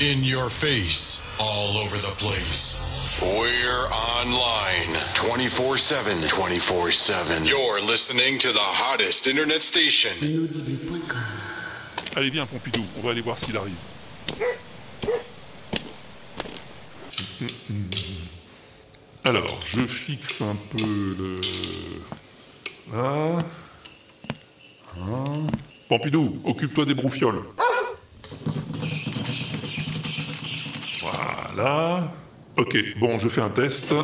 in your face, all over the place. We're online 24 7. 24 7. You're listening to the hottest internet station. Allez, viens, Pompidou, on va aller voir s'il arrive. Alors, je fixe un peu le. Là. Hein. Pompidou, occupe-toi des broufioles. Voilà. Ok, bon, je fais un test.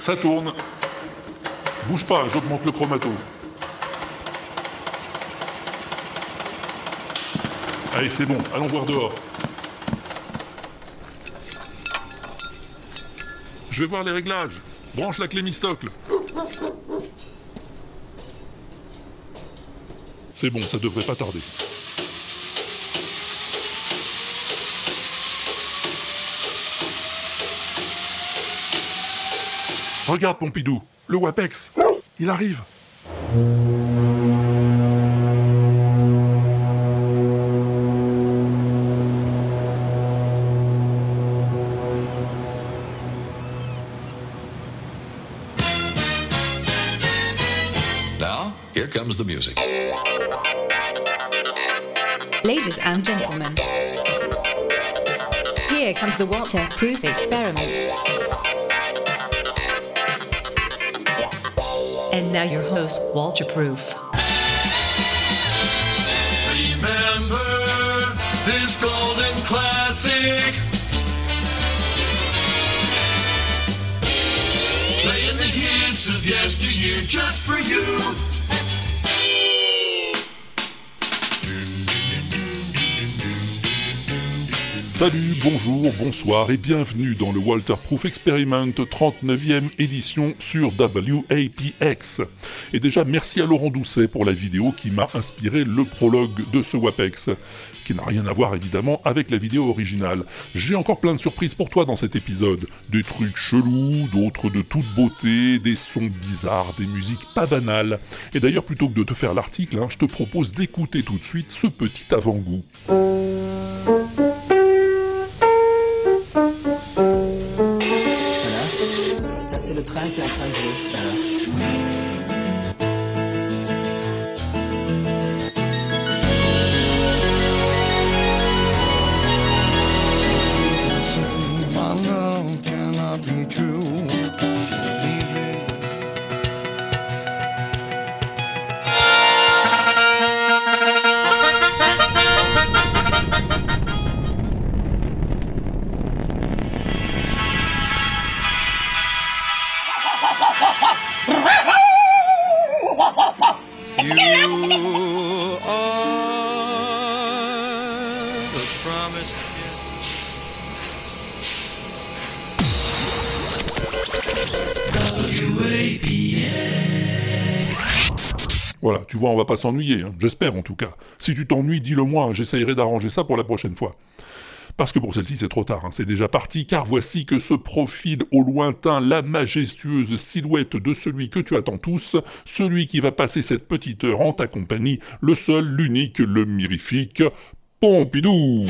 Ça tourne. Bouge pas, j'augmente le chromato. Allez, c'est bon, allons voir dehors. Je vais voir les réglages. Branche la clé mistocle. C'est bon, ça devrait pas tarder. Regarde Pompidou, le WAPEX, il arrive. Now, here comes the music. Ladies and gentlemen, here comes the waterproof experiment. And now your host, Walter Proof. Remember this golden classic. Playing the hits of yesteryear just for you. Salut, bonjour, bonsoir et bienvenue dans le Walterproof Experiment 39e édition sur WAPX. Et déjà merci à Laurent Doucet pour la vidéo qui m'a inspiré le prologue de ce WAPEX, qui n'a rien à voir évidemment avec la vidéo originale. J'ai encore plein de surprises pour toi dans cet épisode. Des trucs chelous, d'autres de toute beauté, des sons bizarres, des musiques pas banales. Et d'ailleurs plutôt que de te faire l'article, hein, je te propose d'écouter tout de suite ce petit avant-goût. Ça, c'est le train qui est Voilà, tu vois, on va pas s'ennuyer, hein, j'espère en tout cas. Si tu t'ennuies, dis-le moi, j'essayerai d'arranger ça pour la prochaine fois. Parce que pour celle-ci, c'est trop tard, hein, c'est déjà parti, car voici que se profile au lointain la majestueuse silhouette de celui que tu attends tous, celui qui va passer cette petite heure en ta compagnie, le seul, l'unique, le mirifique, Pompidou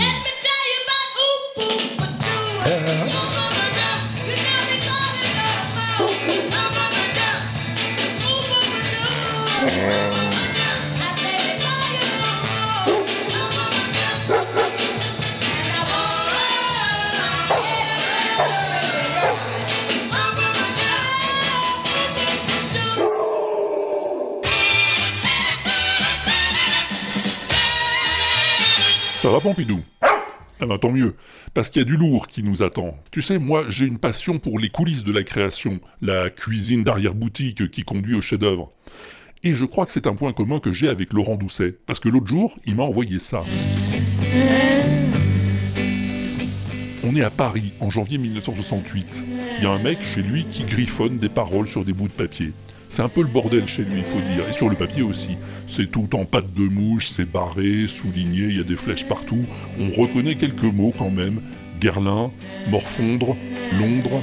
Ça va Pompidou? Ah ben tant mieux, parce qu'il y a du lourd qui nous attend. Tu sais, moi j'ai une passion pour les coulisses de la création, la cuisine d'arrière-boutique qui conduit au chef-d'œuvre. Et je crois que c'est un point commun que j'ai avec Laurent Doucet, parce que l'autre jour, il m'a envoyé ça. On est à Paris, en janvier 1968. Il y a un mec chez lui qui griffonne des paroles sur des bouts de papier. C'est un peu le bordel chez lui, il faut dire. Et sur le papier aussi. C'est tout en pâte de mouche, c'est barré, souligné, il y a des flèches partout. On reconnaît quelques mots quand même. Guerlain, Morfondre, Londres,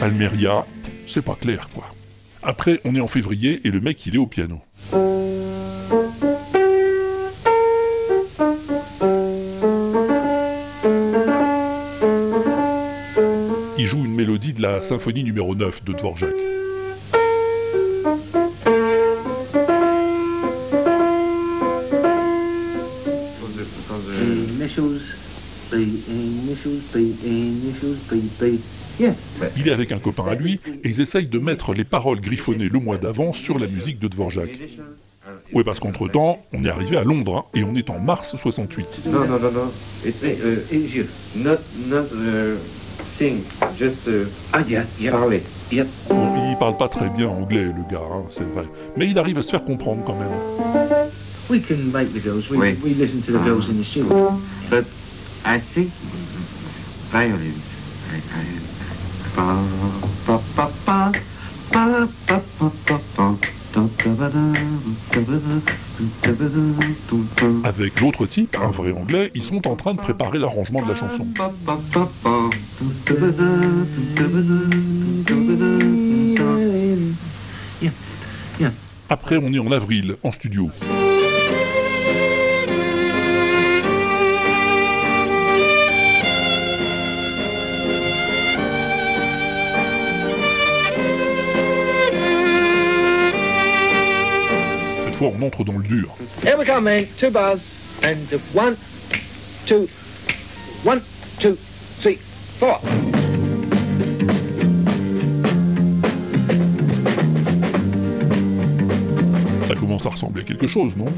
Almeria. C'est pas clair, quoi. Après, on est en février et le mec, il est au piano. Il joue une mélodie de la symphonie numéro 9 de Dvorak. Il est avec un copain à lui et ils essayent de mettre les paroles griffonnées le mois d'avant sur la musique de Dvorak. Oui, parce qu'entre-temps, on est arrivé à Londres hein, et on est en mars 68. No, no, no, no. It's uh, easier. Not, not uh, sing, just uh, Ah, yeah, yeah. parler. Yep. Bon, il parle pas très bien anglais, le gars, hein, c'est vrai. Mais il arrive à se faire comprendre quand même. We can make the girls. We, Wait. we listen to the girls in the studio. But I think avec l'autre type, un vrai anglais, ils sont en train de préparer l'arrangement de la chanson. Après, on est en avril, en studio. Fois, on entre dans le dur. Here we come, mate. Two bars. And one, two, one, two, three, four. Ça commence à ressembler à quelque chose, non?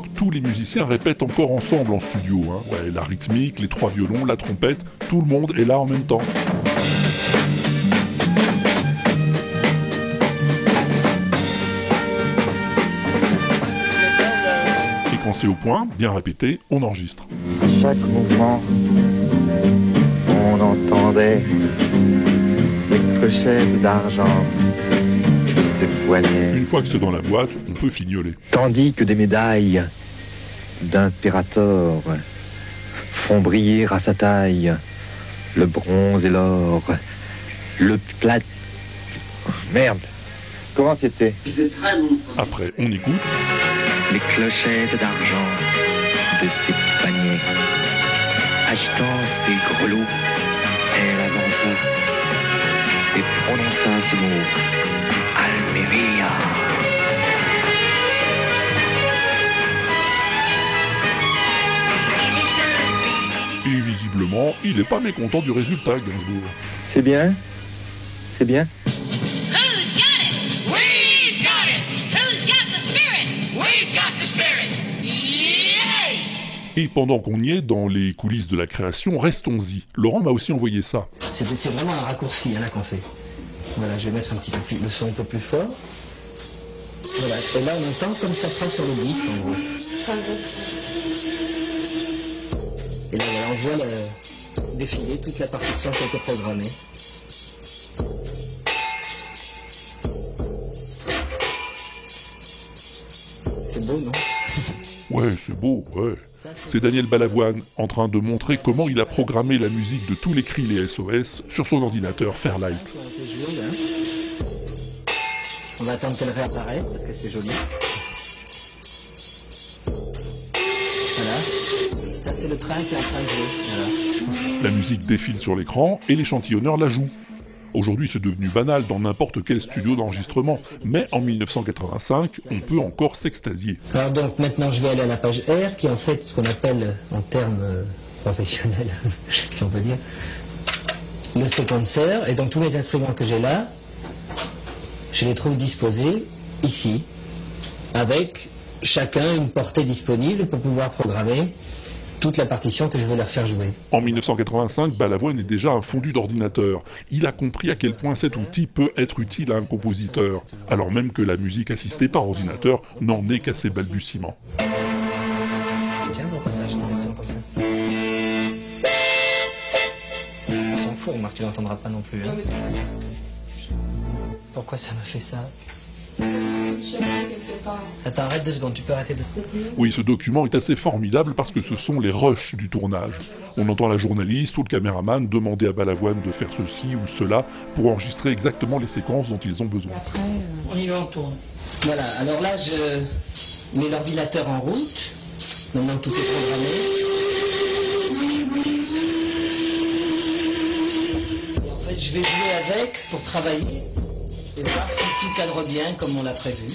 Tous les musiciens répètent encore ensemble en studio. hein. Ouais, la rythmique, les trois violons, la trompette, tout le monde est là en même temps. Et quand c'est au point, bien répété, on enregistre. chaque mouvement, on entendait clochettes d'argent Une fois que c'est dans la boîte, on peut fignoler. tandis que des médailles d'impérator font briller à sa taille le bronze et l'or, le plat... Merde Comment c'était? Après, on écoute, Les clochettes d'argent de ses paniers. Agitant ses grelots, elle avança et prononça ce mot. Et visiblement, il n'est pas mécontent du résultat, Gainsbourg. C'est bien? C'est bien! Et pendant qu'on y est, dans les coulisses de la création, restons-y. Laurent m'a aussi envoyé ça. C'est c'est vraiment un raccourci hein, là qu'on fait. Voilà, je vais mettre un petit peu plus, le son un peu plus fort. Voilà, et là on entend comme ça prend sur le disque en gros. Et là on voit le, défiler toute la partition qui a été programmée. C'est beau, non? Ouais, c'est beau, ouais. C'est Daniel Balavoine en train de montrer comment il a programmé la musique de tous les cris les SOS sur son ordinateur Fairlight. On va attendre qu'elle réapparaisse parce que c'est joli. Voilà. Ça, c'est le train qui est en train de jouer. Voilà. La musique défile sur l'écran et l'échantillonneur la joue. Aujourd'hui, c'est devenu banal dans n'importe quel studio d'enregistrement, mais en 1985, on peut encore s'extasier. Alors donc maintenant je vais aller à la page R qui est en fait ce qu'on appelle en termes euh, professionnels, si on peut dire, le séquenceur. Et donc tous les instruments que j'ai là, je les trouve disposés ici, avec chacun une portée disponible pour pouvoir programmer toute la partition que je veux leur faire jouer. En 1985, Balavoine est déjà un fondu d'ordinateur. Il a compris à quel point cet outil peut être utile à un compositeur, alors même que la musique assistée par ordinateur n'en est qu'à ses balbutiements. On s'en fout, remarque, tu l'entendras pas non plus. hein. Pourquoi ça me fait ça? Attends, arrête deux secondes, tu peux arrêter de... Oui, ce document est assez formidable parce que ce sont les rushs du tournage. On entend la journaliste ou le caméraman demander à Balavoine de faire ceci ou cela pour enregistrer exactement les séquences dont ils ont besoin. On y va, on tourne. Voilà, alors là, je mets l'ordinateur en route Maintenant tout est programmé. Et en fait, je vais jouer avec pour travailler et voir si tout cadre bien comme on l'a prévu.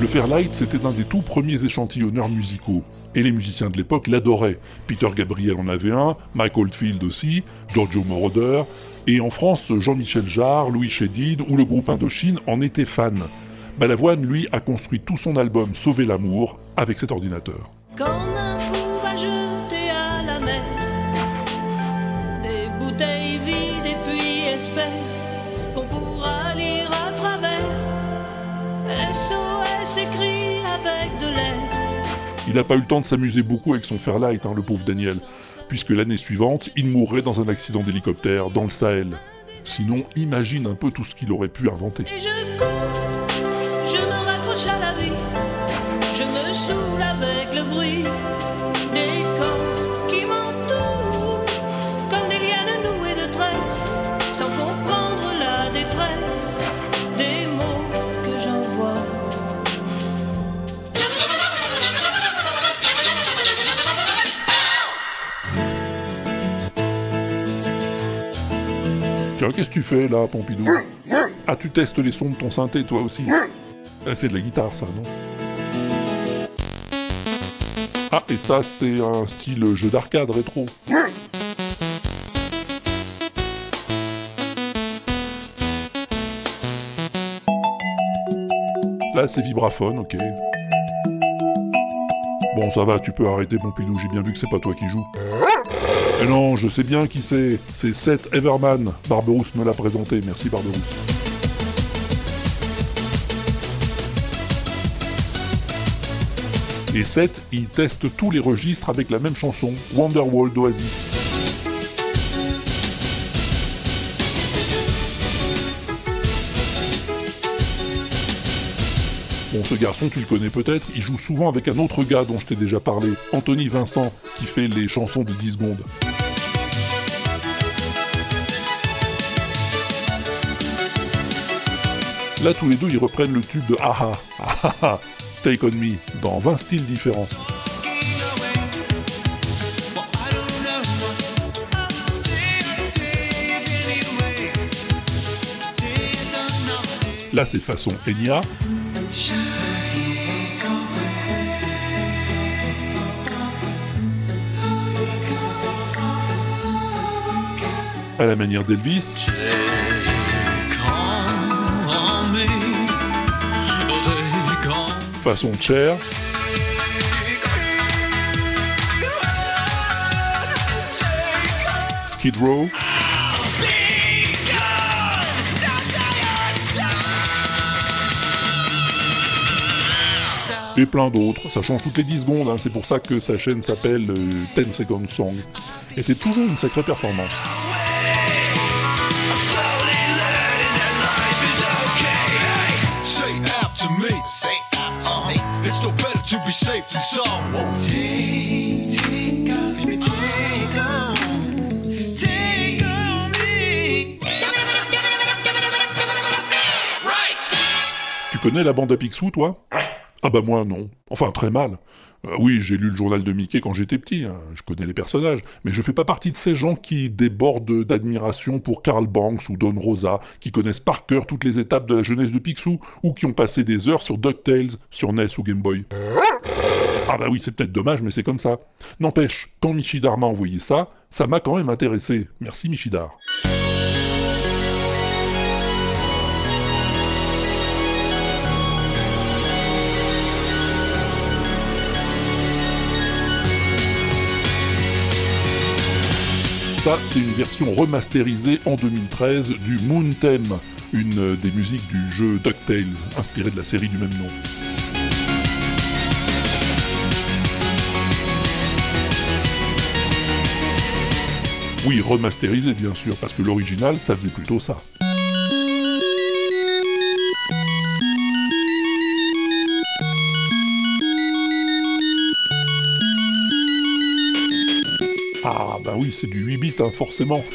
Le Fairlight, c'était un des tout premiers échantillonneurs musicaux, et les musiciens de l'époque l'adoraient. Peter Gabriel en avait un, Mike Oldfield aussi, Giorgio Moroder, et en France, Jean-Michel Jarre, Louis Chédid ou le groupe Indochine en étaient fans. Balavoine, lui, a construit tout son album Sauver l'amour avec cet ordinateur. Quand un fou va jeter à la mer des bouteilles vides et puis espère qu'on pourra lire à travers SOS écrit avec de l'air. Il n'a pas eu le temps de s'amuser beaucoup avec son Fairlight, hein, le pauvre Daniel, puisque l'année suivante, il mourrait dans un accident d'hélicoptère dans le Sahel. Sinon, imagine un peu tout ce qu'il aurait pu inventer. Qu'est-ce que tu fais là, Pompidou Ah, tu testes les sons de ton synthé, toi aussi Ah, C'est de la guitare, ça, non Ah, et ça, c'est un style jeu d'arcade rétro. Là, c'est vibraphone, ok. Bon, ça va, tu peux arrêter, Pompidou, j'ai bien vu que c'est pas toi qui joues. Mais non, je sais bien qui c'est. C'est Seth Everman. Barberousse me l'a présenté. Merci Barberousse. Et Seth, il teste tous les registres avec la même chanson, Wonderwall d'Oasis. Bon, ce garçon, tu le connais peut-être, il joue souvent avec un autre gars dont je t'ai déjà parlé, Anthony Vincent, qui fait les chansons de 10 secondes. Là, tous les deux, ils reprennent le tube de Aha, Aha, Take On Me, dans 20 styles différents. Là, c'est façon Enya. À la manière d'Elvis. Façon Cher. Skid Row. Et plein d'autres, ça change toutes les 10 secondes, hein. c'est pour ça que sa chaîne s'appelle euh, 10 Second Song. Et c'est toujours une sacrée performance. Better to be safe than sorry. Take, take on me, take on, take on me. Right. Tu connais la bande à Picsou, toi? Ah bah moi non. Enfin très mal. Euh, oui, j'ai lu le journal de Mickey quand j'étais petit, hein. je connais les personnages, mais je fais pas partie de ces gens qui débordent d'admiration pour Karl Banks ou Don Rosa, qui connaissent par cœur toutes les étapes de la jeunesse de Picsou, ou qui ont passé des heures sur DuckTales, sur NES ou Game Boy. Ah bah oui, c'est peut-être dommage, mais c'est comme ça. N'empêche, quand Michidar m'a envoyé ça, ça m'a quand même intéressé. Merci Michidar. Ça, c'est une version remasterisée en 2013 du Moon Theme, une des musiques du jeu DuckTales, inspiré de la série du même nom. Oui, remasterisé bien sûr, parce que l'original, ça faisait plutôt ça. Oui, c'est du 8 bits, hein, forcément.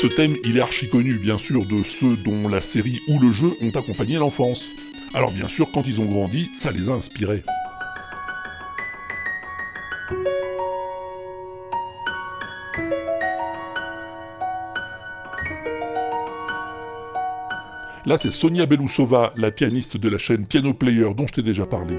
Ce thème, il est archi connu, bien sûr, de ceux dont la série ou le jeu ont accompagné l'enfance. Alors bien sûr, quand ils ont grandi, ça les a inspirés. Là, c'est Sonia Belousova, la pianiste de la chaîne Piano Player dont je t'ai déjà parlé.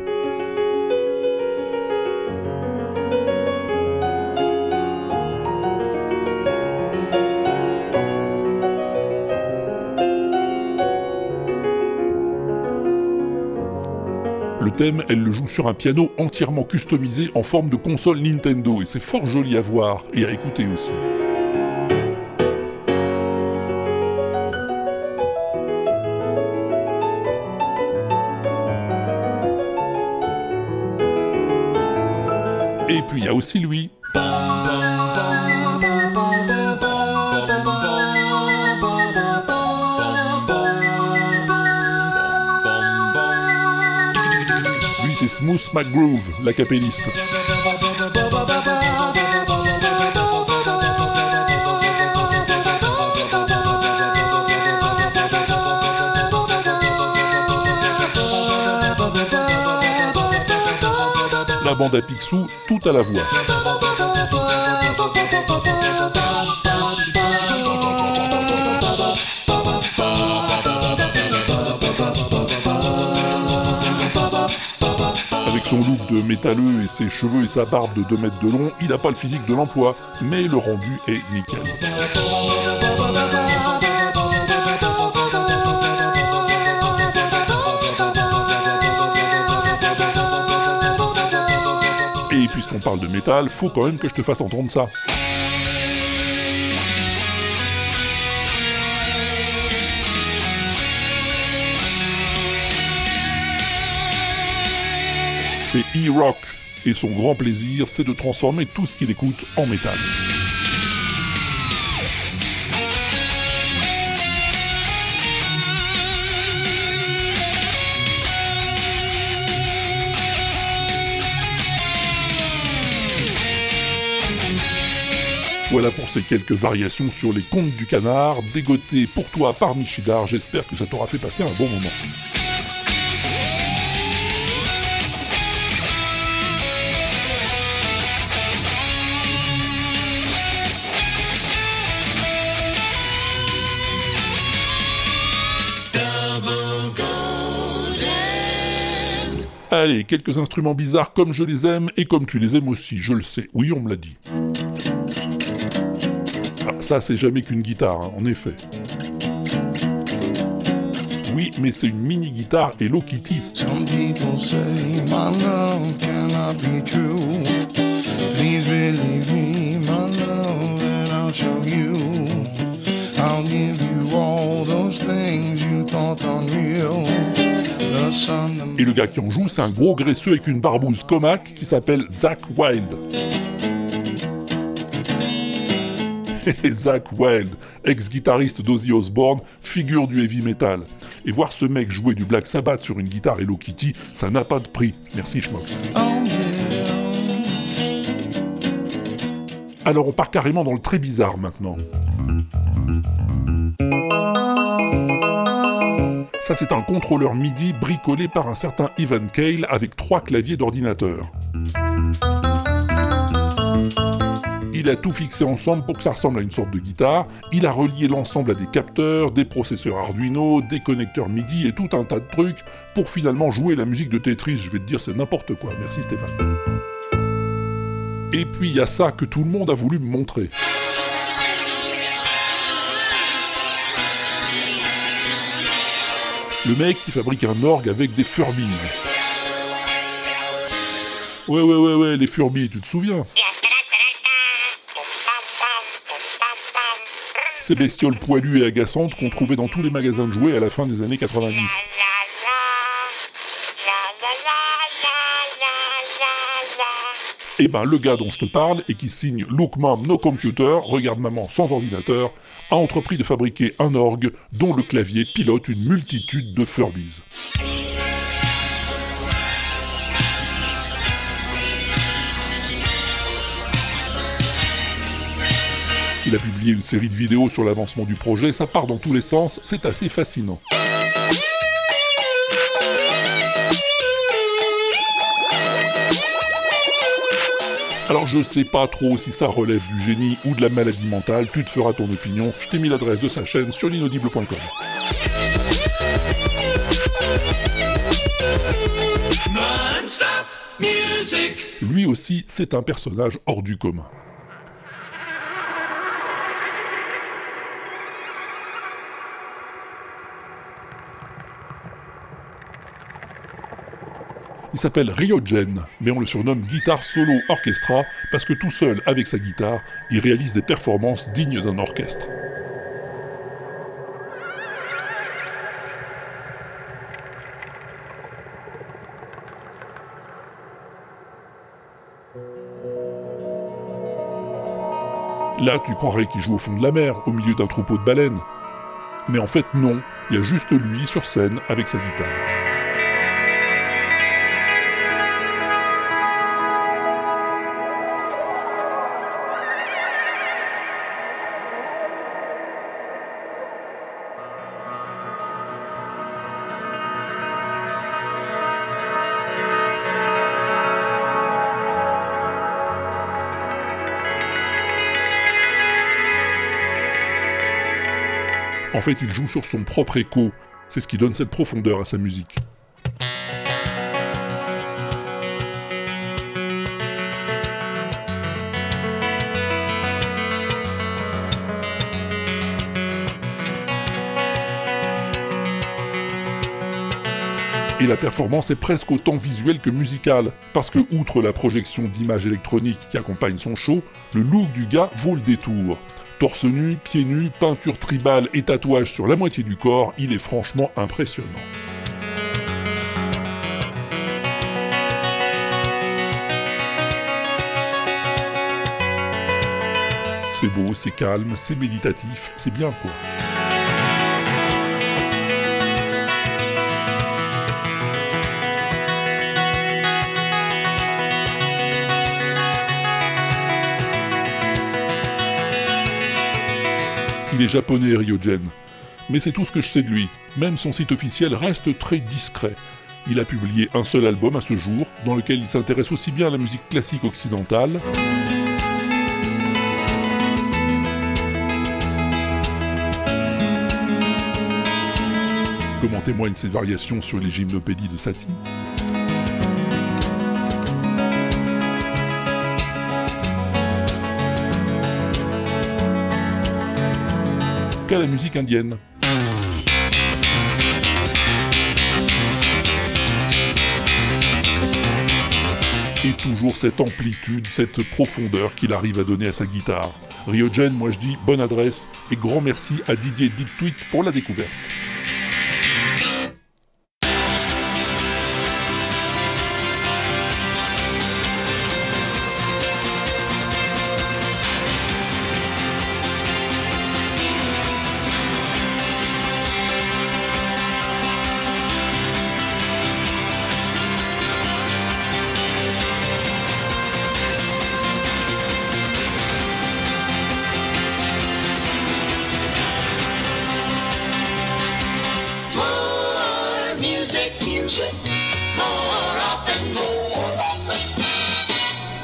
Le thème, elle le joue sur un piano entièrement customisé en forme de console Nintendo, et c'est fort joli à voir et à écouter aussi. Puis il y a aussi lui. Lui c'est Smooth McGroove, la bande à Picsou, tout à la voix. Avec son look de métalleux et ses cheveux et sa barbe de 2 mètres de long, il n'a pas le physique de l'emploi, mais le rendu est nickel. Parle de métal, faut quand même que je te fasse entendre ça. C'est E-Rock, et son grand plaisir, c'est de transformer tout ce qu'il écoute en métal. Voilà pour ces quelques variations sur les contes du canard, dégotées pour toi par Michidar, j'espère que ça t'aura fait passer un bon moment. Allez, quelques instruments bizarres comme je les aime et comme tu les aimes aussi, je le sais. Oui, on me l'a dit. Ça, c'est jamais qu'une guitare, hein, en effet. Oui, mais c'est une mini-guitare Hello Kitty. Some people say my love cannot be true. Please believe me, my love, and I'll show you. I'll give you all those things you thought unreal. Et le gars qui en joue, c'est un gros graisseux avec une barbouze comaque qui s'appelle Zach Wild. Zach Wild, ex-guitariste d'Ozzy Osbourne, figure du heavy metal. Et voir ce mec jouer du Black Sabbath sur une guitare Hello Kitty, ça n'a pas de prix. Merci Schmox. Alors on part carrément dans le très bizarre maintenant. Ça c'est un contrôleur MIDI bricolé par un certain Ivan Cale avec trois claviers d'ordinateur. Il a tout fixé ensemble pour que ça ressemble à une sorte de guitare. Il a relié l'ensemble à des capteurs, des processeurs Arduino, des connecteurs MIDI et tout un tas de trucs pour finalement jouer la musique de Tetris. Je vais te dire, c'est n'importe quoi. Merci Stéphane. Et puis il y a ça que tout le monde a voulu me montrer. Le mec qui fabrique un orgue avec des Furbies. Ouais, ouais, ouais, ouais, les Furbies, tu te souviens? Ces bestioles poilues et agaçantes qu'on trouvait dans tous les magasins de jouets à la fin des années 90. Eh ben, le gars dont je te parle, et qui signe Look Mom No Computer, regarde maman sans ordinateur, a entrepris de fabriquer un orgue dont le clavier pilote une multitude de Furbies. Il a publié une série de vidéos sur l'avancement du projet, ça part dans tous les sens, c'est assez fascinant. Alors je sais pas trop si ça relève du génie ou de la maladie mentale, tu te feras ton opinion, je t'ai mis l'adresse de sa chaîne sur l'inaudible.com. Lui aussi, c'est un personnage hors du commun. Il s'appelle Ryogen, mais on le surnomme Guitare Solo Orchestra parce que tout seul, avec sa guitare, il réalise des performances dignes d'un orchestre. Là, tu croirais qu'il joue au fond de la mer, au milieu d'un troupeau de baleines. Mais en fait, non, il y a juste lui sur scène avec sa guitare. En fait, il joue sur son propre écho. C'est ce qui donne cette profondeur à sa musique. Et la performance est presque autant visuelle que musicale, parce que outre la projection d'images électroniques qui accompagne son show, le look du gars vaut le détour. Torse nu, pieds nus, peinture tribale et tatouage sur la moitié du corps, il est franchement impressionnant. C'est beau, c'est calme, c'est méditatif, c'est bien quoi. Il est japonais, Ryogen. Mais c'est tout ce que je sais de lui. Même son site officiel reste très discret. Il a publié un seul album à ce jour, dans lequel il s'intéresse aussi bien à la musique classique occidentale, comme en témoignent ses variations sur les gymnopédies de Satie? Qu'à la musique indienne. Et toujours cette amplitude, cette profondeur qu'il arrive à donner à sa guitare. Ryogen, moi je dis bonne adresse et grand merci à Didier Dictweet pour la découverte.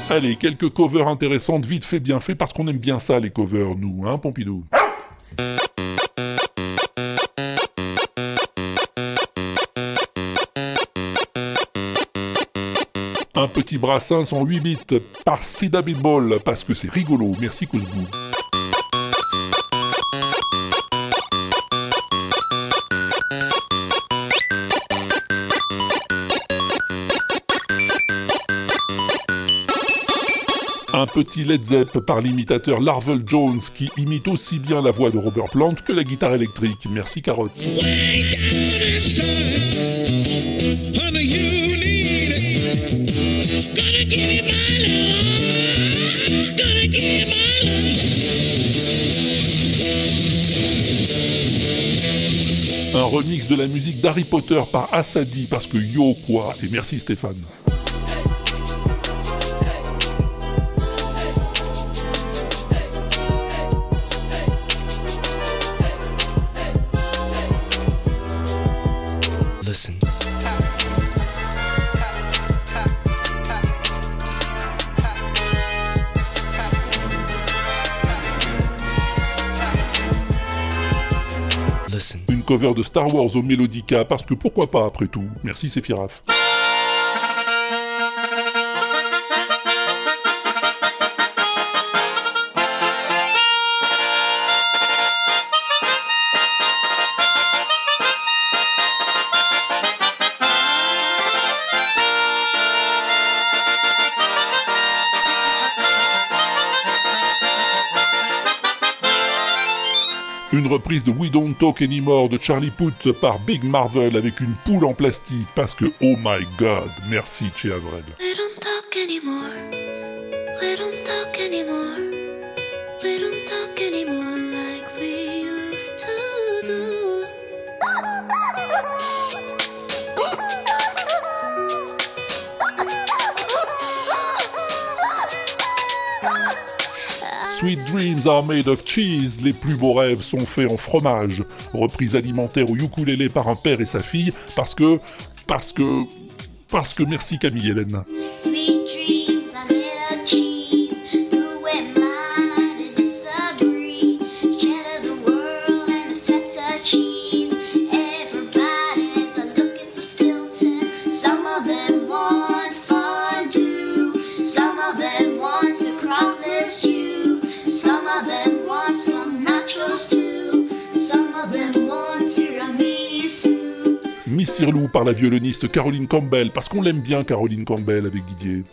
Allez, quelques covers intéressantes, vite fait, bien fait, parce qu'on aime bien ça, les covers, nous, hein, Pompidou Un petit brassin en 8 bits par Sida Beatball, parce que c'est rigolo, merci Kouzbou. Un petit Led Zepp par l'imitateur Larvel Jones qui imite aussi bien la voix de Robert Plant que la guitare électrique. Merci Carotte. un remix de la musique d'Harry Potter par Asadi, parce que yo quoi, et merci Stéphane. De Star Wars au Melodica, parce que pourquoi pas après tout? Merci Séphiraf. Une de We Don't Talk Anymore de Charlie Puth par Big Marvel avec une poule en plastique parce que oh my god, merci Che don't Sweet dreams are made of cheese, les plus beaux rêves sont faits en fromage. Reprise alimentaire au ukulélé par un père et sa fille parce que. parce que. parce que merci Camille Hélène. Tiramisu. Miss Irlou par la violoniste Caroline Campbell, parce qu'on l'aime bien Caroline Campbell avec Didier.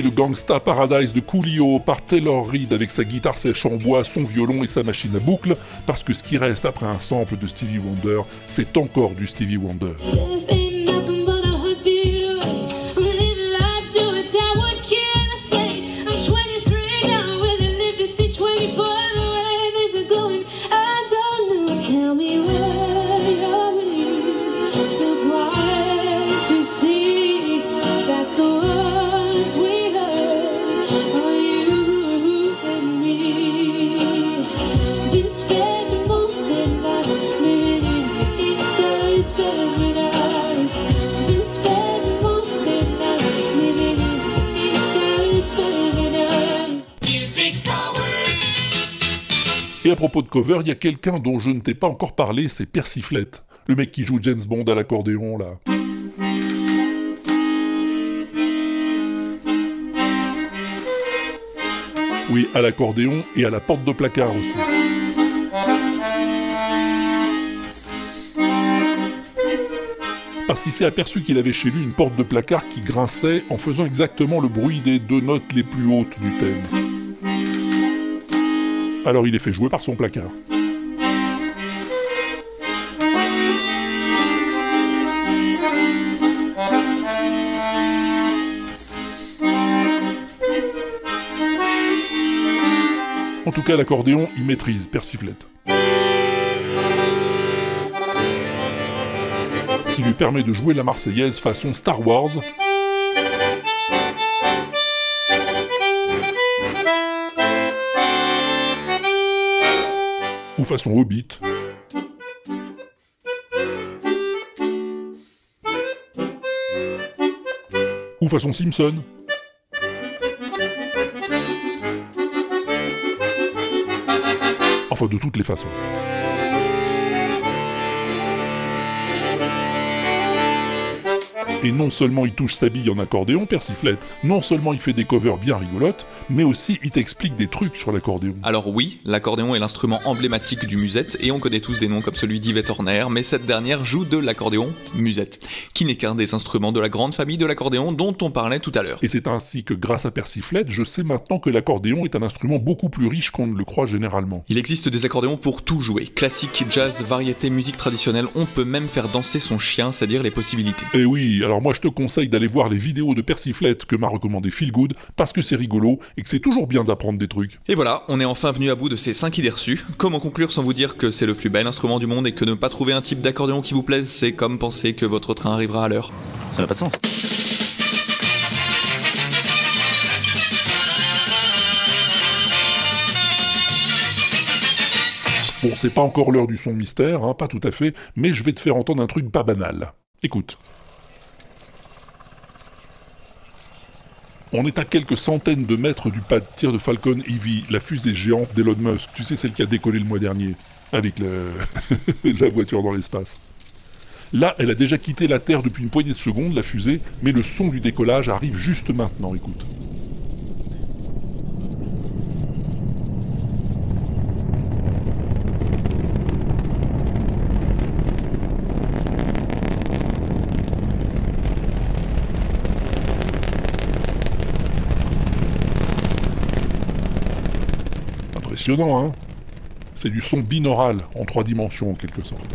Le Gangsta Paradise de Coolio par Taylor Reid avec sa guitare sèche en bois, son violon et sa machine à boucle, parce que ce qui reste après un sample de Stevie Wonder, c'est encore du Stevie Wonder. À propos de cover, il y a quelqu'un dont je ne t'ai pas encore parlé, c'est Persiflette. Le mec qui joue James Bond à l'accordéon, là. Oui, à l'accordéon et à la porte de placard aussi. Parce qu'il s'est aperçu qu'il avait chez lui une porte de placard qui grinçait en faisant exactement le bruit des deux notes les plus hautes du thème. Alors il est fait jouer par son placard. En tout cas, l'accordéon, il maîtrise persiflette. Ce qui lui permet de jouer la Marseillaise façon Star Wars. Ou façon Hobbit. Ou façon Simpson. Enfin, de toutes les façons. Et non seulement il touche sa bille en accordéon, Persiflette, non seulement il fait des covers bien rigolotes, mais aussi il t'explique des trucs sur l'accordéon. Alors oui, l'accordéon est l'instrument emblématique du musette et on connaît tous des noms comme celui d'Yvette Horner, mais cette dernière joue de l'accordéon musette, qui n'est qu'un des instruments de la grande famille de l'accordéon dont on parlait tout à l'heure. Et c'est ainsi que grâce à Persiflette, je sais maintenant que l'accordéon est un instrument beaucoup plus riche qu'on ne le croit généralement. Il existe des accordéons pour tout jouer, classique, jazz, variété, musique traditionnelle, on peut même faire danser son chien, c'est à dire les possibilités. Et oui, alors moi je te conseille d'aller voir les vidéos de Persiflette que m'a recommandé Phil Good, parce que c'est rigolo et que c'est toujours bien d'apprendre des trucs. Et voilà, on est enfin venu à bout de ces 5 idées reçues. Comment conclure sans vous dire que c'est le plus bel instrument du monde et que ne pas trouver un type d'accordéon qui vous plaise, c'est comme penser que votre train arrivera à l'heure. Ça n'a pas de sens. Bon, c'est pas encore l'heure du son mystère, hein, pas tout à fait, mais je vais te faire entendre un truc pas banal. Écoute. On est à quelques centaines de mètres du pas de tir de Falcon Heavy, la fusée géante d'Elon Musk, tu sais celle qui a décollé le mois dernier, avec la voiture dans l'espace. Là, elle a déjà quitté la Terre depuis une poignée de secondes, la fusée, mais le son du décollage arrive juste maintenant, écoute. Impressionnant, hein C'est du son binaural, en trois dimensions en quelque sorte.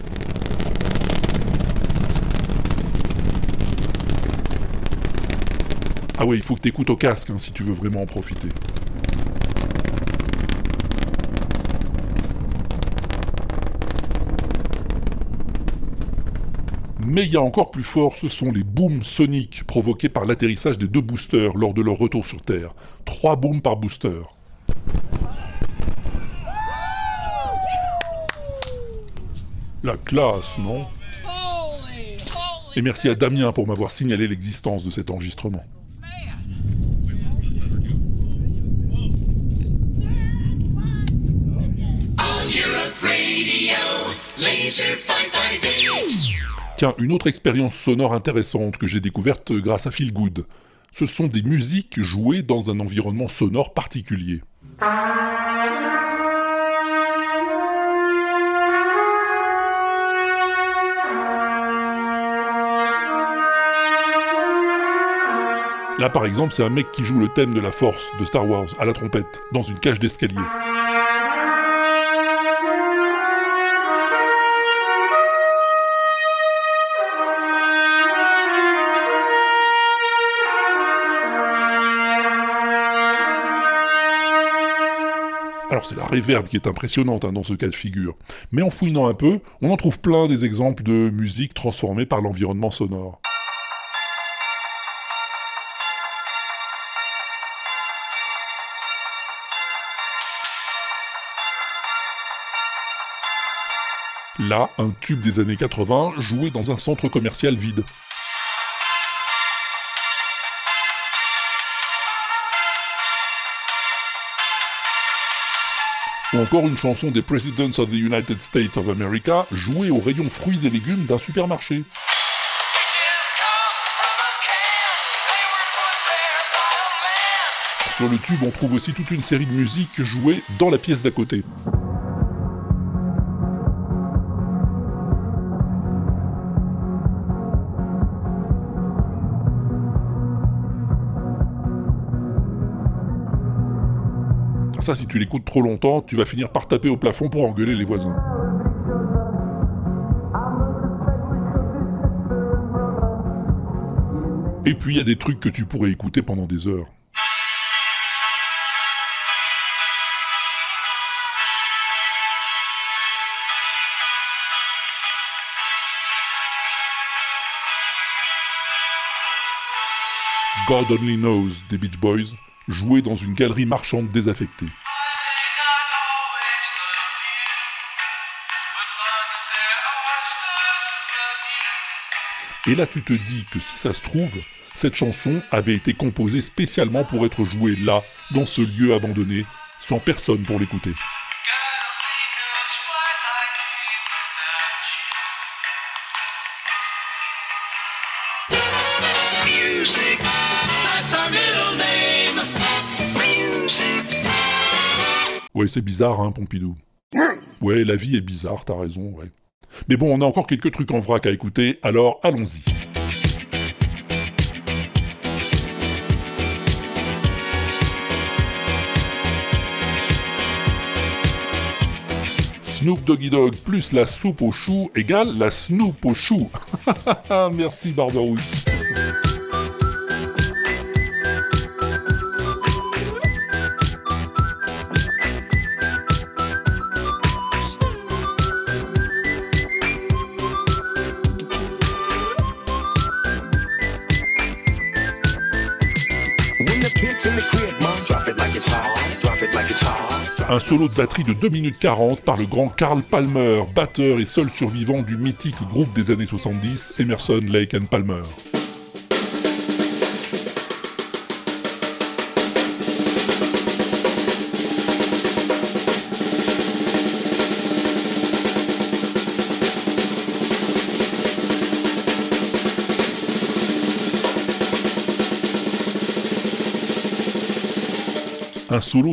Ah ouais, il faut que t'écoutes au casque hein, si tu veux vraiment en profiter. Mais il y a encore plus fort, ce sont les booms soniques provoqués par l'atterrissage des deux boosters lors de leur retour sur Terre. Trois booms par booster. La classe, non Et merci à Damien pour m'avoir signalé l'existence de cet enregistrement. All Europe Radio, Laser 558. Tiens, une autre expérience sonore intéressante que j'ai découverte grâce à Feel Good. Ce sont des musiques jouées dans un environnement sonore particulier. Là par exemple, c'est un mec qui joue le thème de la force de Star Wars à la trompette, dans une cage d'escalier. Alors c'est la réverb qui est impressionnante hein, dans ce cas de figure. Mais en fouinant un peu, on en trouve plein des exemples de musique transformée par l'environnement sonore. Là, un tube des années 80 joué dans un centre commercial vide. Ou encore une chanson des Presidents of the United States of America jouée au rayon fruits et légumes d'un supermarché. Sur le tube, on trouve aussi toute une série de musiques jouées dans la pièce d'à côté. Si tu l'écoutes trop longtemps, tu vas finir par taper au plafond pour engueuler les voisins. Et puis, il y a des trucs que tu pourrais écouter pendant des heures. God Only Knows des Beach Boys, joué dans une galerie marchande désaffectée. Et là, tu te dis que si ça se trouve, cette chanson avait été composée spécialement pour être jouée là, dans ce lieu abandonné, sans personne pour l'écouter. Ouais, c'est bizarre, hein, Pompidou. Ouais, la vie est bizarre, t'as raison, ouais. Mais bon, on a encore quelques trucs en vrac à écouter, alors allons-y. Snoop Doggy Dog plus la soupe aux choux égale la Snoop aux choux. Merci Barberousse. Un solo de batterie de 2 minutes 40 par le grand Carl Palmer, batteur et seul survivant du mythique groupe des années 70, Emerson, Lake and Palmer.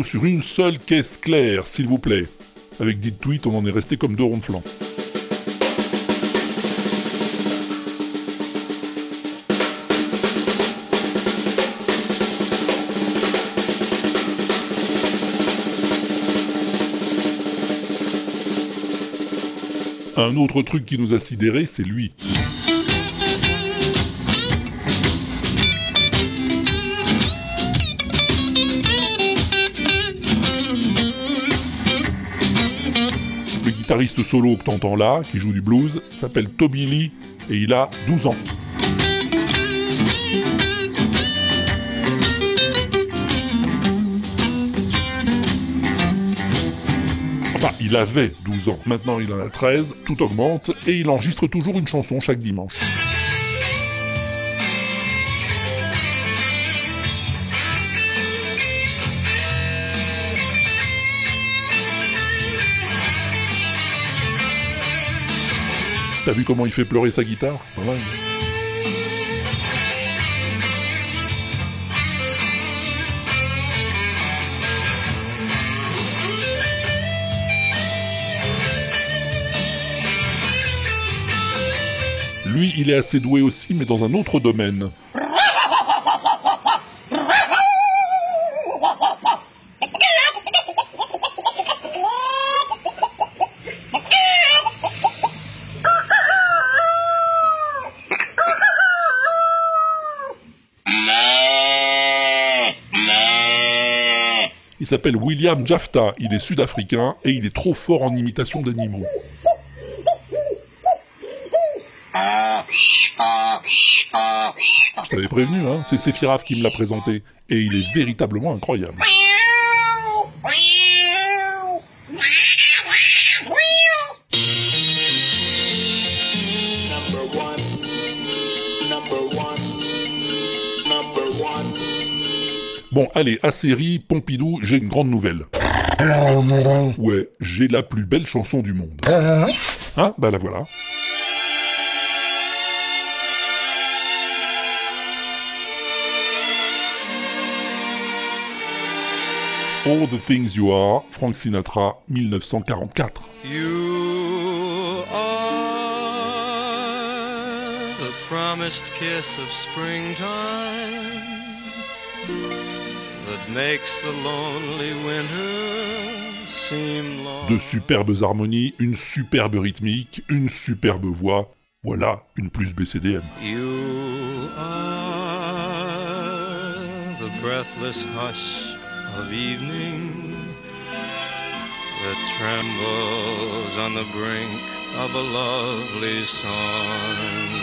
Sur une seule caisse claire, s'il vous plaît. Avec dit tweet, on en est resté comme deux ronds de flanc. Un autre truc qui nous a sidérés, c'est lui. Solo que t'entends là, qui joue du blues, s'appelle Toby Lee et il a 12 ans. Enfin, il avait 12 ans, maintenant il en a 13, tout augmente, et il enregistre toujours une chanson chaque dimanche. T'as vu comment il fait pleurer sa guitare. Lui, il est assez doué aussi, mais dans un autre domaine. S'appelle William Jafta, il est sud-africain et il est trop fort en imitation d'animaux. Je t'avais prévenu, hein, c'est Séphiraf qui me l'a présenté, et il est véritablement incroyable. Bon, allez, à série, Pompidou, j'ai une grande nouvelle. Ouais, j'ai la plus belle chanson du monde. Hein Bah la voilà. All the Things You Are, Frank Sinatra, 1944. You are the promised kiss of springtime De superbes harmonies, une superbe rythmique, une superbe voix. Voilà, une plus BCDM. You are the breathless hush of evening that trembles on the brink of a lovely song.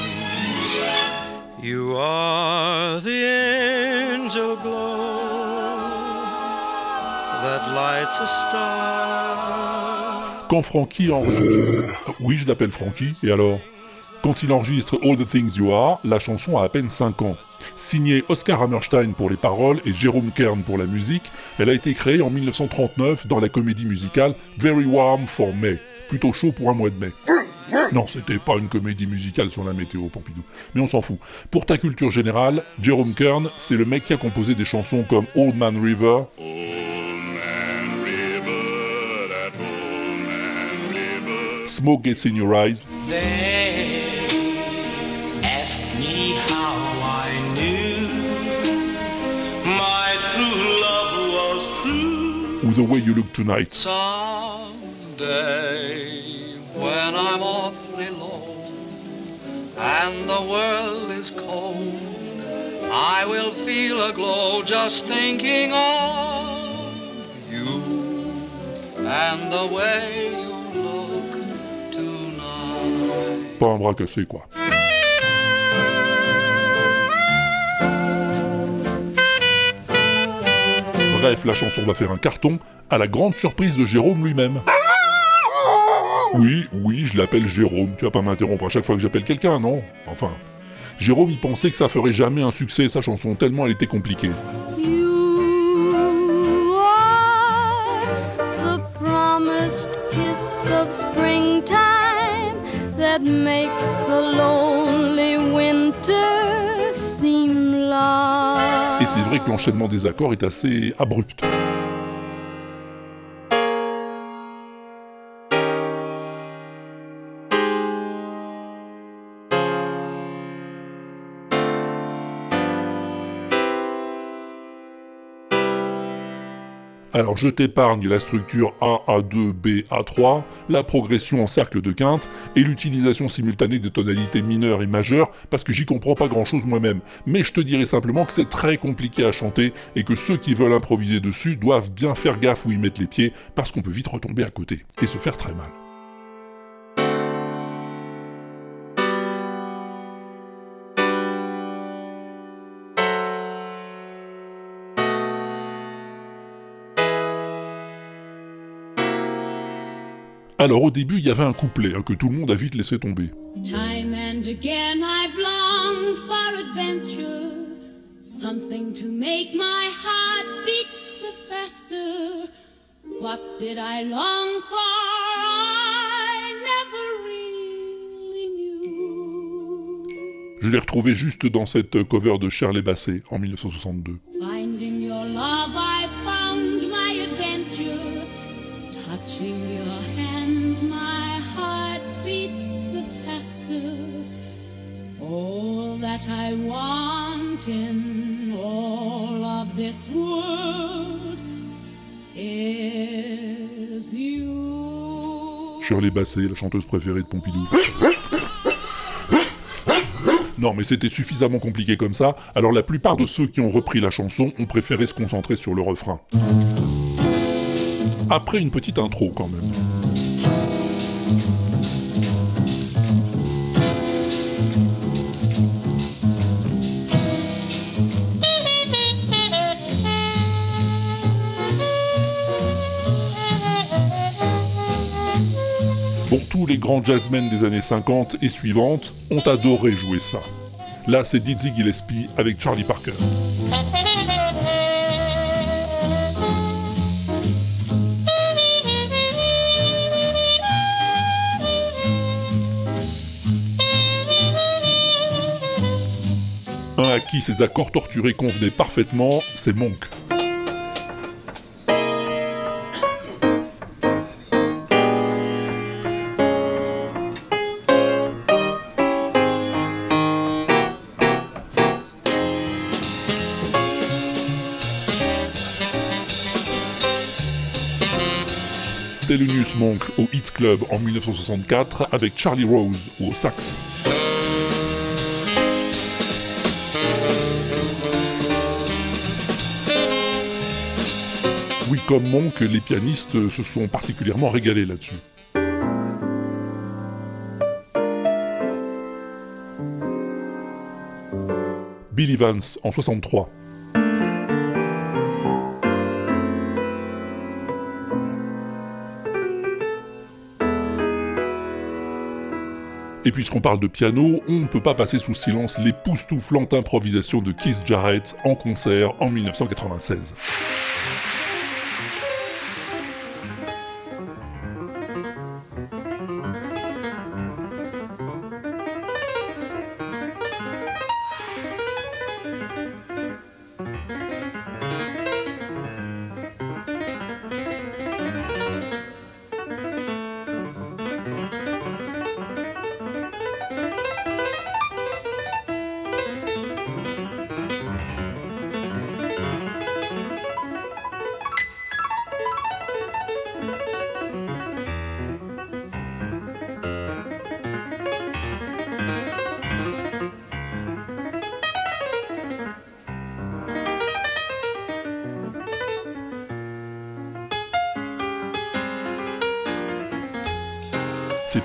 You are the angel glow Quand Frankie enregistre... Oui, je l'appelle Frankie, et alors Quand il enregistre All the Things You Are, la chanson a à peine 5 ans. Signée Oscar Hammerstein pour les paroles et Jérôme Kern pour la musique, elle a été créée en 1939 dans la comédie musicale Very Warm for May, plutôt chaud pour un mois de mai. Non, c'était pas une comédie musicale sur la météo, Pompidou. Mais on s'en fout. Pour ta culture générale, Jérôme Kern, c'est le mec qui a composé des chansons comme Old Man River, Smoke Gets in Your Eyes, They ask me how I knew my true love was true. ou The Way You Look Tonight. Someday, when I'm awfully low and the world is cold, I will feel a glow just thinking of you and the way you Pas un bras quoi. Bref, la chanson va faire un carton, à la grande surprise de Jérôme lui-même. Oui, oui, je l'appelle Jérôme, tu vas pas m'interrompre à chaque fois que j'appelle quelqu'un, non? Enfin, Jérôme, il pensait que ça ferait jamais un succès, sa chanson, tellement elle était compliquée. That makes the lonely winter seem long. Et c'est vrai que l'enchaînement des accords est assez abrupt. Alors je t'épargne la structure A, A2, B, A3, la progression en cercle de quinte et l'utilisation simultanée des tonalités mineures et majeures parce que j'y comprends pas grand chose moi-même. Mais je te dirais simplement que c'est très compliqué à chanter et que ceux qui veulent improviser dessus doivent bien faire gaffe où ils mettent les pieds parce qu'on peut vite retomber à côté et se faire très mal. Alors au début, il y avait un couplet hein, que tout le monde a vite laissé tomber. Time and again I've longed for adventure, something to make my heart beat the faster. What did I long for? I never really knew. Je l'ai retrouvé juste dans cette cover de Shirley Bassey en 1962. Finding your love, I found my adventure. Touching that I want in all of this world is you. Shirley Bassey, la chanteuse préférée de Pompidou. Non, mais c'était suffisamment compliqué comme ça, alors la plupart de ceux qui ont repris la chanson ont préféré se concentrer sur le refrain. Après une petite intro quand même. Tous les grands jazzmen des années 50 et suivantes ont adoré jouer ça. Là, c'est Dizzy Gillespie avec Charlie Parker. Un à qui ces accords torturés convenaient parfaitement, c'est Monk. Monk au Hit Club en 1964 avec Charlie Rose au sax. Oui, comme Monk, les pianistes se sont particulièrement régalés là-dessus. Bill Evans en 63. Et puisqu'on parle de piano, on ne peut pas passer sous silence l'époustouflante improvisation de Keith Jarrett en concert en 1996.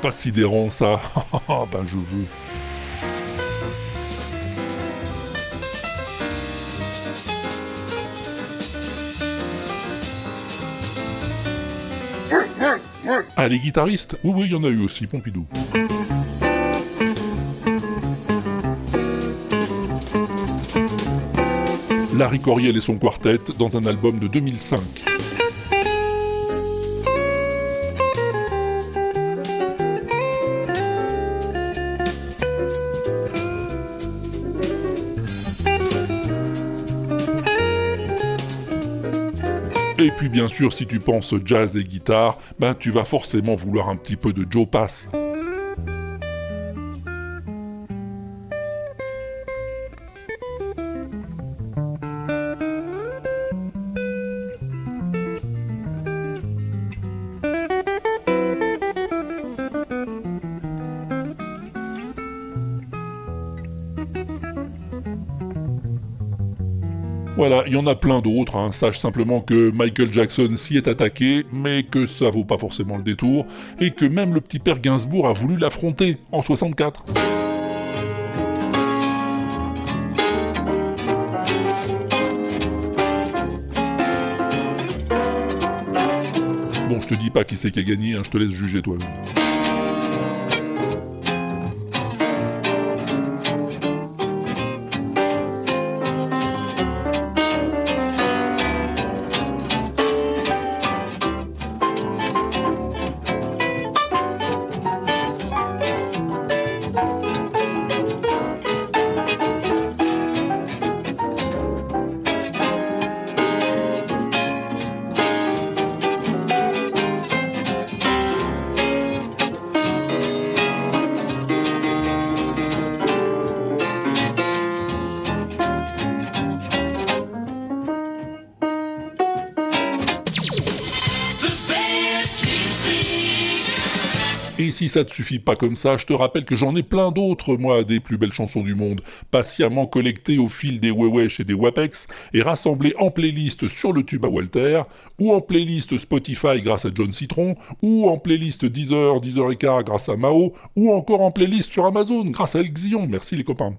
Pas sidérant ça. ben je veux. Ah, les guitaristes Oui, oui, il y en a eu aussi, Pompidou. Larry Coriel et son quartet dans un album de 2005. Bien sûr, si tu penses jazz et guitare, ben tu vas forcément vouloir un petit peu de Joe Pass. Voilà, il y en a plein d'autres, hein. sache simplement que Michael Jackson s'y est attaqué, mais que ça vaut pas forcément le détour, et que même le petit père Gainsbourg a voulu l'affronter en 64. Bon, je te dis pas qui c'est qui a gagné, hein, je te laisse juger toi-même. Et ça te suffit pas comme ça, je te rappelle que j'en ai plein d'autres, moi, des plus belles chansons du monde, patiemment collectées au fil des Wewesh et des Wapex, et rassemblées en playlist sur le tube à Walter, ou en playlist Spotify grâce à John Citron, ou en playlist Deezer, Deezer Car grâce à Mao, ou encore en playlist sur Amazon grâce à Elxion. Merci les copains.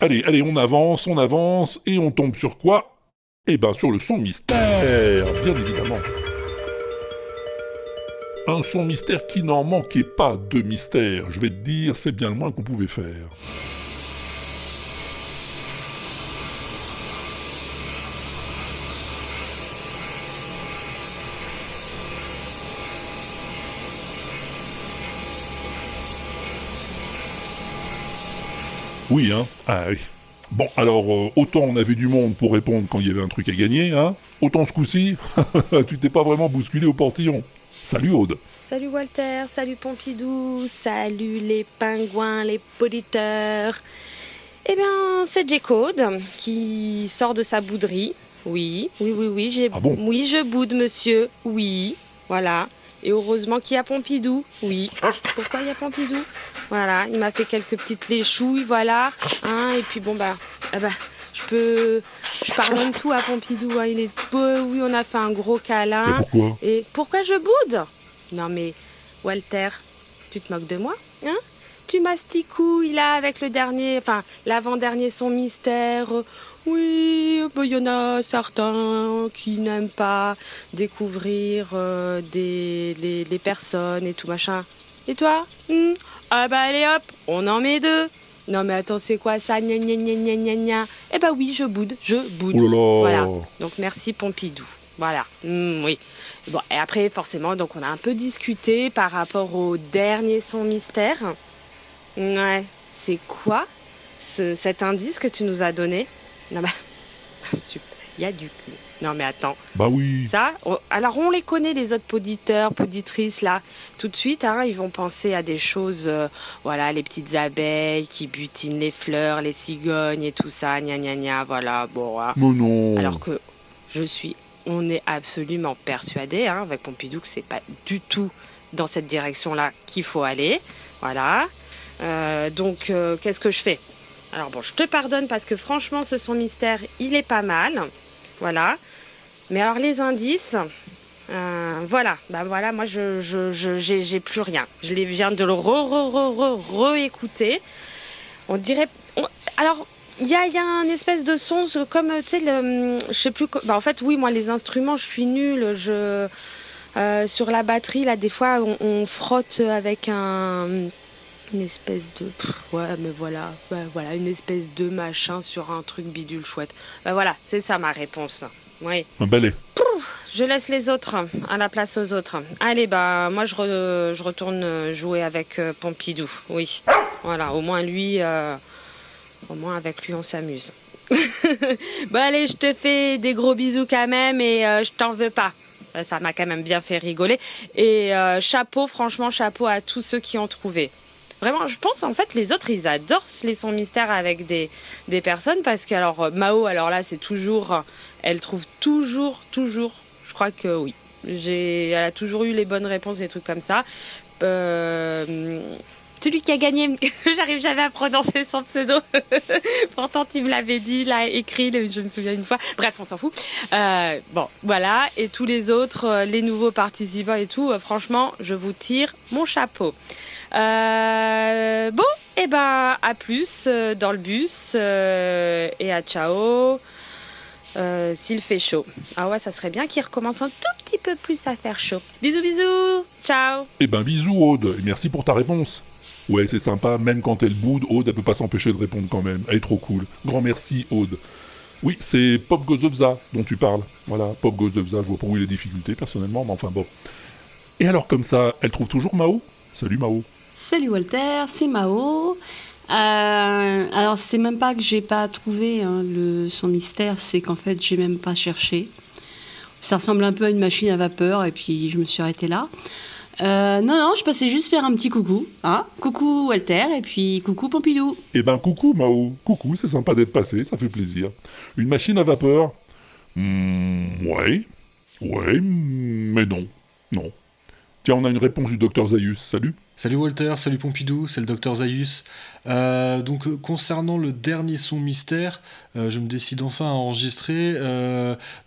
Allez, allez, on avance, on avance, et on tombe sur quoi? Eh ben sur le son mystère, bien évidemment. Un son mystère qui n'en manquait pas de mystère, je vais te dire, c'est bien le moins qu'on pouvait faire. Oui, hein Ah oui. Bon, alors, euh, autant on avait du monde pour répondre quand il y avait un truc à gagner, hein Autant ce coup-ci, tu t'es pas vraiment bousculé au portillon. Salut Aude Salut Walter, salut Pompidou, salut les pingouins, les auditeurs. Eh bien, c'est J-Code qui sort de sa bouderie. Oui, oui, oui, oui, j'ai... Ah bon? Oui, je boude, monsieur. Oui, voilà. Et heureusement qu'il y a Pompidou. Oui. Pourquoi il y a Pompidou? Voilà, il m'a fait quelques petites léchouilles, voilà. Hein, et puis bon, bah, ah bah, je peux... Je pardonne tout à Pompidou. hein, Il est beau, oui, on a fait un gros câlin. Mais pourquoi? Et pourquoi je boude? Non mais, Walter, tu te moques de moi Hein? Tu masticouilles là avec le dernier, enfin l'avant-dernier son mystère. Oui, bah, il y en a certains qui n'aiment pas découvrir euh, des, les, les personnes et tout machin. Et toi? Hmm? Ah bah allez hop, on en met deux. Non mais attends, c'est quoi ça Gna gna gna gna gna gna? Eh bah oui, je boude, je boude. Là là. Voilà. Donc merci Pompidou. Voilà. Hmm, oui. Bon, et après, forcément, donc on a un peu discuté par rapport au dernier son mystère. Ouais. C'est quoi ce, cet indice que tu nous as donné? Non, bah. Super. Il y a du cul. Non, mais attends. Bah oui. Ça, on- alors on les connaît, les autres poditeurs, poditrices, là. Tout de suite, hein, ils vont penser à des choses, euh, voilà, les petites abeilles qui butinent les fleurs, les cigognes et tout ça, gna gna gna, voilà, bon. hein. Mais non. Alors que je suis, on est absolument persuadé, hein, avec Pompidou, que c'est pas du tout dans cette direction-là qu'il faut aller. Voilà. Euh, donc, euh, qu'est-ce que je fais? Alors bon, je te pardonne parce que franchement, ce son mystère, il est pas mal. Voilà. Mais alors les indices, euh, voilà, bah voilà, moi je j'ai plus rien. Je viens de le re re. On dirait, alors il y a, un espèce de son comme tu sais le, je sais plus, bah en fait oui moi les instruments je suis nulle, je euh, sur la batterie là des fois on frotte avec un une espèce de pff, ouais mais voilà bah, voilà une espèce de machin sur un truc bidule chouette. Bah voilà c'est ça ma réponse. Oui. Un balai. Je laisse les autres à la place aux autres. Allez, bah moi je, re- je retourne jouer avec euh, Pompidou. Oui, voilà, au moins lui, euh, au moins avec lui on s'amuse. bon allez, je te fais des gros bisous quand même et euh, je t'en veux pas. Euh, Ça m'a quand même bien fait rigoler. Et euh, chapeau, franchement chapeau à tous ceux qui ont trouvé. Vraiment, je pense en fait les autres ils adorent les sons mystères avec des, des personnes parce que alors euh, Mao alors là c'est toujours elle trouve toujours toujours je crois que oui. J'ai elle a toujours eu les bonnes réponses des trucs comme ça. Euh, celui qui a gagné j'arrive jamais à prononcer son pseudo. Pourtant tu me l'avais dit là écrit le- je me souviens une fois. Bref on s'en fout. Euh, bon voilà. Et tous les autres les nouveaux participants et tout franchement je vous tire mon chapeau euh, bon, et ben à plus euh, dans le bus euh, et à ciao euh, s'il fait chaud. Ah ouais, ça serait bien qu'il recommence un tout petit peu plus à faire chaud. Bisous bisous, ciao. Eh ben bisous Aude, et merci pour ta réponse. Ouais, c'est sympa, même quand elle boude, Aude, elle peut pas s'empêcher de répondre quand même. Elle est trop cool. Grand merci Aude. Oui, c'est Pop Goes the Vza dont tu parles. Voilà, Pop Goes the Vza, je vois pas où est les difficultés personnellement, mais enfin bon. Et alors comme ça, elle trouve toujours Mao? Salut Mao. Salut Walter, c'est Mao. Euh, alors c'est même pas que j'ai pas trouvé hein, son mystère, c'est qu'en fait j'ai même pas cherché. Ça ressemble un peu à une machine à vapeur et puis je me suis arrêtée là. Euh, non non, je passais juste faire un petit coucou, hein. Coucou Walter et puis coucou Pompidou. Eh ben coucou Mao, coucou, c'est sympa d'être passé, ça fait plaisir. Une machine à vapeur? Hmm, Ouais, ouais, mais non, non. Tiens, on a une réponse du docteur Zaius, salut. Salut Walter, salut Pompidou, c'est le docteur Zaius. Euh, donc euh, concernant le dernier son mystère, euh, je me décide enfin à enregistrer.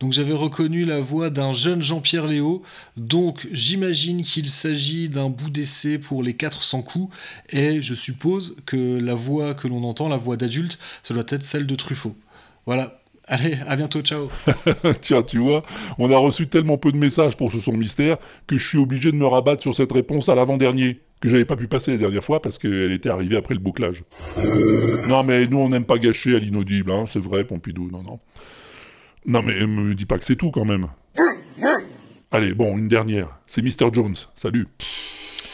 Donc j'avais reconnu la voix d'un jeune Jean-Pierre Léo. Donc j'imagine qu'il s'agit d'un bout d'essai pour les 400 coups. Et je suppose que la voix que l'on entend, la voix d'adulte, ça doit être celle de Truffaut. Voilà. Allez, à bientôt, ciao. Tiens, tu vois, on a reçu tellement peu de messages pour ce son mystère que je suis obligé de me rabattre sur cette réponse à l'avant-dernier, que j'avais pas pu passer la dernière fois parce qu'elle était arrivée après le bouclage. Non, mais nous, on n'aime pas gâcher à l'inaudible, hein, c'est vrai, Pompidou, non, non. Non, mais me dis pas que c'est tout quand même. Allez, bon, une dernière. C'est Mr. Jones, salut.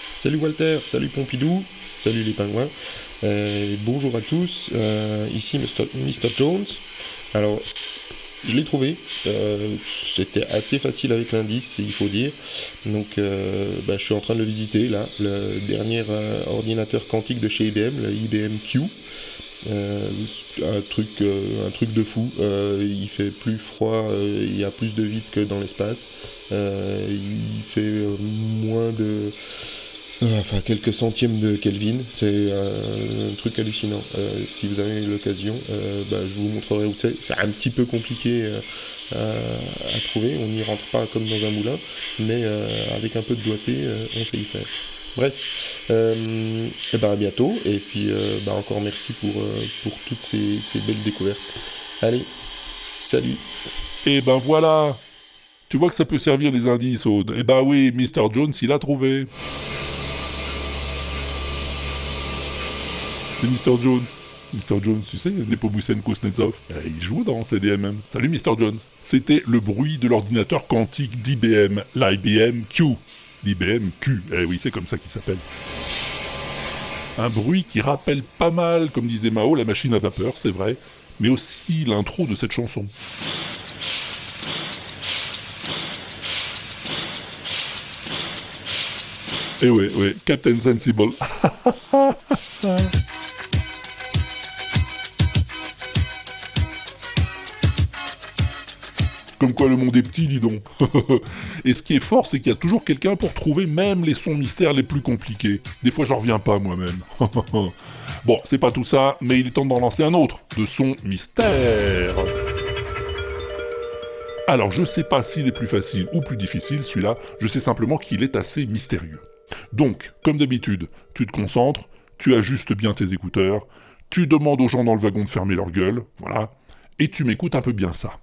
Salut Walter, salut Pompidou, salut les pingouins. Euh, bonjour à tous, euh, ici Mr. Mr. Jones. Alors, je l'ai trouvé. euh, C'était assez facile avec l'indice, il faut dire. Donc, euh, bah, je suis en train de le visiter là. Le dernier euh, ordinateur quantique de chez IBM, le IBM Q. Un truc, un truc de fou. Il fait plus froid, il y a plus de vide que dans l'espace. Il fait moins de Enfin, quelques centièmes de Kelvin, c'est un, truc hallucinant. Euh, si vous avez l'occasion, euh, bah, je vous montrerai où c'est. C'est un petit peu compliqué euh, à, à trouver, on n'y rentre pas comme dans un moulin, mais euh, avec un peu de doigté, euh, on sait y faire. Bref, euh, et ben à bientôt, et puis euh, bah, encore merci pour, euh, pour toutes ces, ces belles découvertes. Allez, salut Eh ben voilà Tu vois que ça peut servir les indices, Aude. Eh ben oui, Mr. Jones, il a trouvé. C'est Mr. Jones. Mr. Jones, tu sais, Nepomucen Kuznetsov. Eh, Il joue dans CDMM. Salut Mr. Jones. C'était le bruit de l'ordinateur quantique d'IBM, l'IBM Q. L'IBM Q, eh oui, c'est comme ça qu'il s'appelle. Un bruit qui rappelle pas mal, comme disait Mao, la machine à vapeur, c'est vrai, mais aussi l'intro de cette chanson. Eh ouais, ouais, Captain Sensible. quoi le monde est petit, dis donc. Et ce qui est fort, c'est qu'il y a toujours quelqu'un pour trouver même les sons mystères les plus compliqués. Des fois, j'en reviens pas moi-même. Bon, c'est pas tout ça, mais il est temps d'en lancer un autre, de son mystère. Alors, je sais pas s'il est plus facile ou plus difficile celui-là, je sais simplement qu'il est assez mystérieux. Donc, comme d'habitude, tu te concentres, tu ajustes bien tes écouteurs, tu demandes aux gens dans le wagon de fermer leur gueule, voilà, et tu m'écoutes un peu bien ça.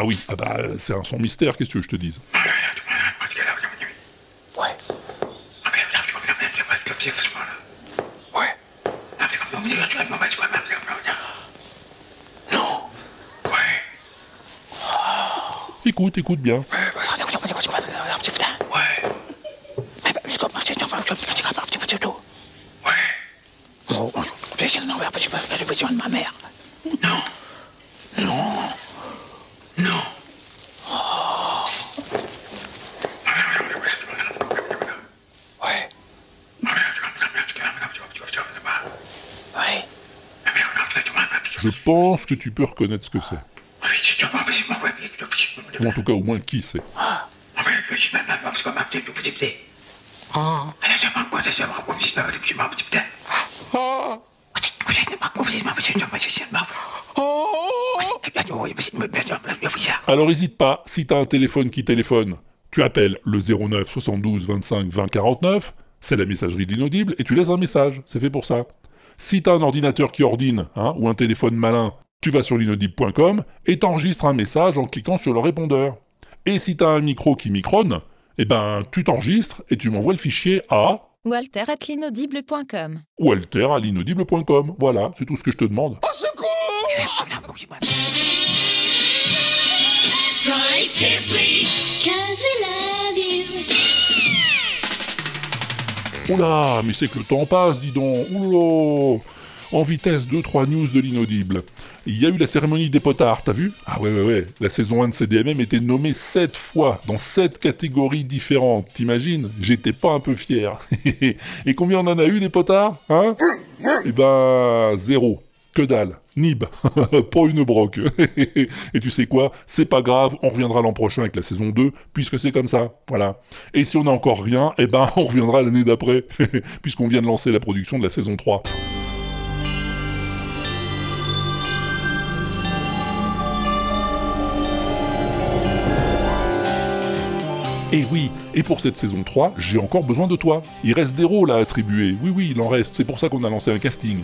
Ah oui, ah bah, c'est un son mystère, qu'est-ce que je te dise? Écoute, écoute bien. Ma mère. Non. Non. Non. Ouais. Ouais. Je pense que tu peux reconnaître ce que c'est. Ou en tout cas, au moins qui c'est. Alors hésite pas, si t'as un téléphone qui téléphone, tu appelles le 09 72 25 20 49, c'est la messagerie d'inaudible, et tu laisses un message, c'est fait pour ça. Si t'as un ordinateur qui ordine, hein, ou un téléphone malin, tu vas sur l'inaudible.com et t'enregistres un message en cliquant sur le répondeur. Et si t'as un micro qui micronne, eh ben tu t'enregistres et tu m'envoies le fichier à Walter at l'inaudible.com. walter à l'inaudible.com. Voilà, c'est tout ce que je te demande. Try carefully. Cause we love you. Oula, mais c'est que le temps passe, dis donc. Oula En vitesse, 2-3 news de l'inaudible. Il y a eu la cérémonie des potards, t'as vu? Ah ouais, ouais, ouais. La saison 1 de CDMM était nommée 7 fois, dans 7 catégories différentes. T'imagines? J'étais pas un peu fier. Et combien on en a eu des potards? Hein? Eh ben, zéro. Que dalle. Nib. pas une broque. Et tu sais quoi? C'est pas grave, on reviendra l'an prochain avec la saison 2, puisque c'est comme ça. Voilà. Et si on n'a encore rien, eh ben, on reviendra l'année d'après, puisqu'on vient de lancer la production de la saison 3. Et oui, et pour cette saison 3, j'ai encore besoin de toi. Il reste des rôles à attribuer. Oui, oui, il en reste. C'est pour ça qu'on a lancé un casting.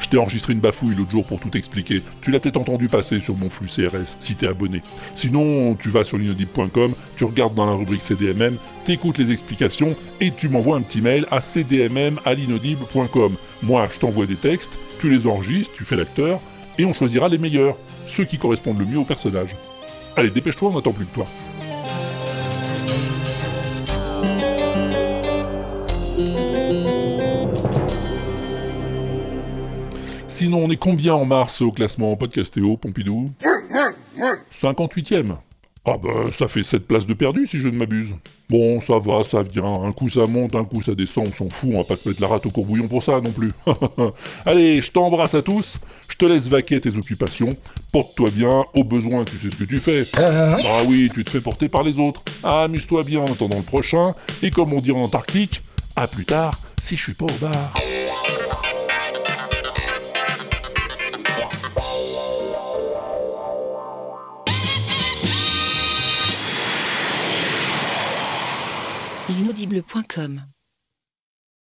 Je t'ai enregistré une bafouille l'autre jour pour tout expliquer. Tu l'as peut-être entendu passer sur mon flux CRS, si t'es abonné. Sinon, tu vas sur l'inaudible.com, tu regardes dans la rubrique CDMM, t'écoutes les explications et tu m'envoies un petit mail à cdmm@l'inaudible.com. Moi, je t'envoie des textes, tu les enregistres, tu fais l'acteur, et on choisira les meilleurs, ceux qui correspondent le mieux au personnage. Allez, dépêche-toi, on n'attend plus de toi. Sinon, on est combien en mars au classement Podcastéo, Pompidou 58ème. Ah bah ça fait 7 places de perdu si je ne m'abuse. Bon, ça va, ça vient. Un coup ça monte, un coup ça descend, on s'en fout, on va pas se mettre la rate au courbouillon pour ça non plus. Allez, je t'embrasse à tous, je te laisse vaquer à tes occupations, porte-toi bien, au besoin tu sais ce que tu fais. Ah oui, tu te fais porter par les autres. Amuse-toi bien en attendant le prochain, et comme on dit en Antarctique, à plus tard si je suis pas au bar. L'inaudible.com.